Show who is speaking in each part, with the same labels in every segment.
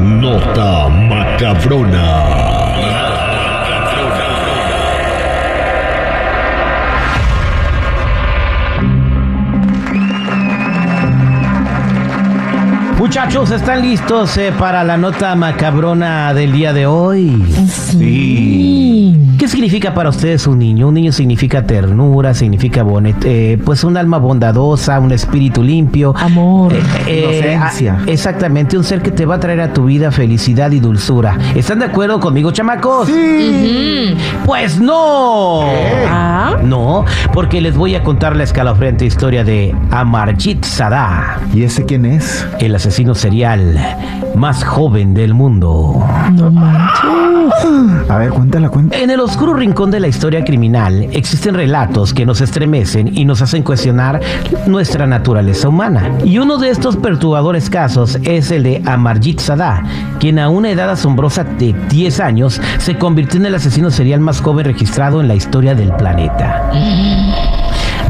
Speaker 1: Nota macabrona.
Speaker 2: Muchachos, ¿están listos eh, para la nota macabrona del día de hoy? Sí. ¿Qué significa para ustedes un niño? Un niño significa ternura, significa bonet, eh, pues un alma bondadosa, un espíritu limpio.
Speaker 3: Amor.
Speaker 2: Eh,
Speaker 4: Inocencia.
Speaker 2: ah, exactamente, un ser que te va a traer a tu vida felicidad y dulzura. ¿Están de acuerdo conmigo, chamacos?
Speaker 3: Ujú.
Speaker 2: Pues no.
Speaker 3: Ah.
Speaker 2: No, porque les voy a contar la escalofriante historia de Amarjit Sadá,
Speaker 4: ¿Y ese quién es?
Speaker 2: el asesino serial más joven del mundo.
Speaker 3: No manches.
Speaker 4: A ver, cuéntala, cuéntala.
Speaker 2: En el oscuro rincón de la historia criminal existen relatos que nos estremecen y nos hacen cuestionar nuestra naturaleza humana. Y uno de estos perturbadores casos es el de Amarjit Sadá, quien a una edad asombrosa de 10 años se convirtió en el asesino serial más joven registrado en la historia del planeta.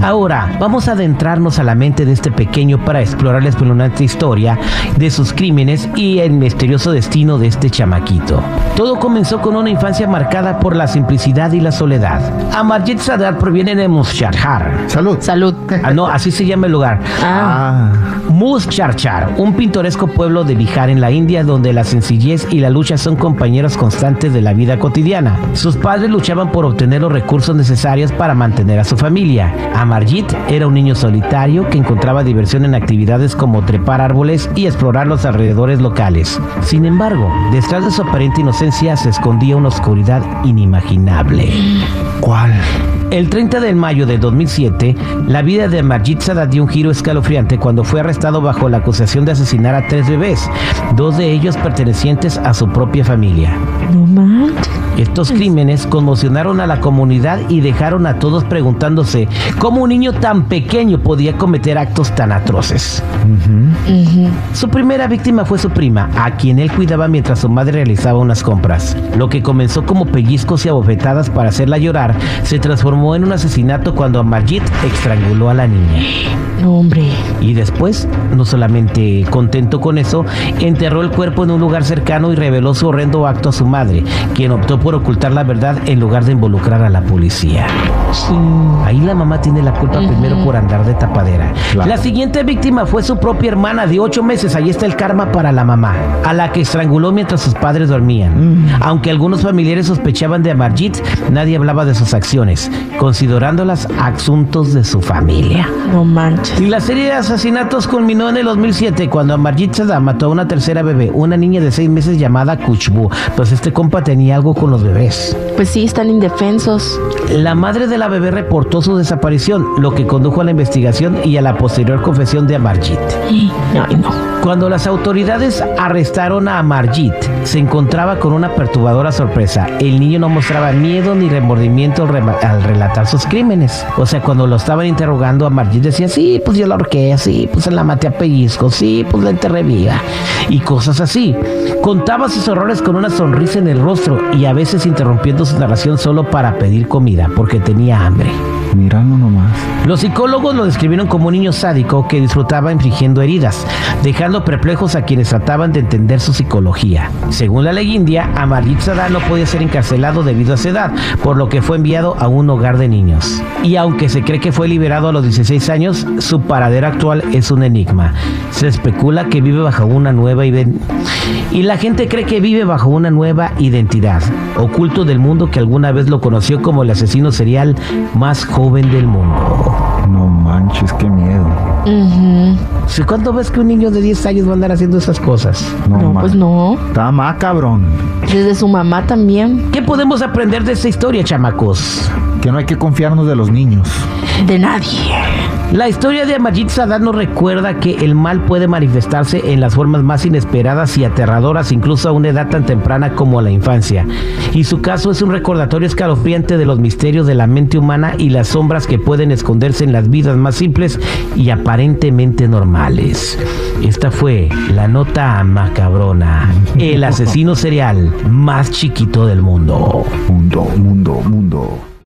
Speaker 2: Ahora, vamos a adentrarnos a la mente de este pequeño para explorar la espeluznante historia de sus crímenes y el misterioso destino de este chamaquito. Todo comenzó con una infancia marcada por la simplicidad y la soledad. Amarjit Sadat proviene de Mushahar.
Speaker 4: Salud.
Speaker 3: Salud.
Speaker 2: Ah, no, así se llama el lugar.
Speaker 3: Ah.
Speaker 4: Ah,
Speaker 2: Muscharchar, un pintoresco pueblo de Bihar en la India donde la sencillez y la lucha son compañeros constantes de la vida cotidiana. Sus padres luchaban por obtener los recursos necesarios para mantener a su familia. Amarjit era un niño solitario que encontraba diversión en actividades como trepar árboles y explorar los alrededores locales. Sin embargo, detrás de su aparente inocencia se escondía una oscuridad inimaginable.
Speaker 4: ¿cuál?
Speaker 2: El 30 de mayo de 2007, la vida de Marjit Sadat dio un giro escalofriante cuando fue arrestado bajo la acusación de asesinar a tres bebés, dos de ellos pertenecientes a su propia familia.
Speaker 3: No manches.
Speaker 2: Estos crímenes conmocionaron a la comunidad y dejaron a todos preguntándose cómo un niño tan pequeño podía cometer actos tan atroces. Su primera víctima fue su prima, a quien él cuidaba mientras su madre realizaba unas compras. Lo que comenzó como pellizcos y abofetadas para hacerla llorar, se transformó en un asesinato cuando Amarjit estranguló a la niña.
Speaker 3: No, hombre.
Speaker 2: Y después, no solamente contento con eso, enterró el cuerpo en un lugar cercano y reveló su horrendo acto a su madre, quien optó por ocultar la verdad en lugar de involucrar a la policía.
Speaker 3: Sí.
Speaker 2: Ahí la mamá tiene la culpa
Speaker 3: Ujú.
Speaker 2: primero por andar de tapadera.
Speaker 4: Claro.
Speaker 2: La siguiente víctima fue su propia hermana de ocho meses. Ahí está el karma para la mamá, a la que estranguló mientras sus padres dormían. Aunque algunos familiares sospechaban de Amarjit, nadie hablaba de sus acciones, considerándolas asuntos de su familia.
Speaker 3: No manches.
Speaker 2: Y la serie de asesinatos culminó en el 2007 cuando Amarjit Saddam mató a una tercera bebé, una niña de seis meses llamada Kuchbu. Pues este compa tenía algo con los bebés.
Speaker 3: Pues sí, están indefensos.
Speaker 2: La madre de la bebé reportó su desaparición, lo que condujo a la investigación y a la posterior confesión de Amarjit.
Speaker 3: Ay, no.
Speaker 2: Cuando las autoridades arrestaron a Amarjit, se encontraba con una perturbadora sorpresa. El niño no mostraba miedo ni remordimiento al, al relatar sus crímenes. O sea, cuando lo estaban interrogando, Amarjit decía, sí, pues yo la ahorqué, sí, pues la maté a pellizco, sí, pues la enterré viva. Y cosas así. Contaba sus horrores con una sonrisa en el rostro y a veces interrumpiendo su narración solo para pedir comida, porque tenía hambre.
Speaker 4: Míralo nomás.
Speaker 2: Los psicólogos lo describieron como un niño sádico que disfrutaba infligiendo heridas, dejando perplejos a quienes trataban de entender su psicología. Según la ley india, Amarjit Sadá no podía ser encarcelado debido a su edad, por lo que fue enviado a un hogar de niños. Y aunque se cree que fue liberado a los 16 años, su paradero actual es un enigma. Se especula que vive bajo una nueva y la gente cree que vive bajo una nueva identidad, oculto del mundo que alguna vez lo conoció como el asesino serial más joven del mundo.
Speaker 4: No manches, qué miedo.
Speaker 3: Ujú.
Speaker 2: Si ¿Cuándo ves que un niño de 10 años va a andar haciendo esas cosas?
Speaker 3: No,
Speaker 4: man-
Speaker 3: pues no.
Speaker 4: Está macabrón.
Speaker 3: Desde su mamá también.
Speaker 2: ¿Qué podemos aprender de esta historia, chamacos?
Speaker 4: Que no hay que confiarnos de los niños.
Speaker 3: De nadie.
Speaker 2: La historia de Amarjit Sadat nos recuerda que el mal puede manifestarse en las formas más inesperadas y aterradoras, incluso a una edad tan temprana como la infancia. Y su caso es un recordatorio escalofriante de los misterios de la mente humana y las sombras que pueden esconderse en las vidas más simples y aparentemente normales. Esta fue la nota macabrona, el asesino serial más chiquito del mundo.
Speaker 4: Mundo, mundo, mundo.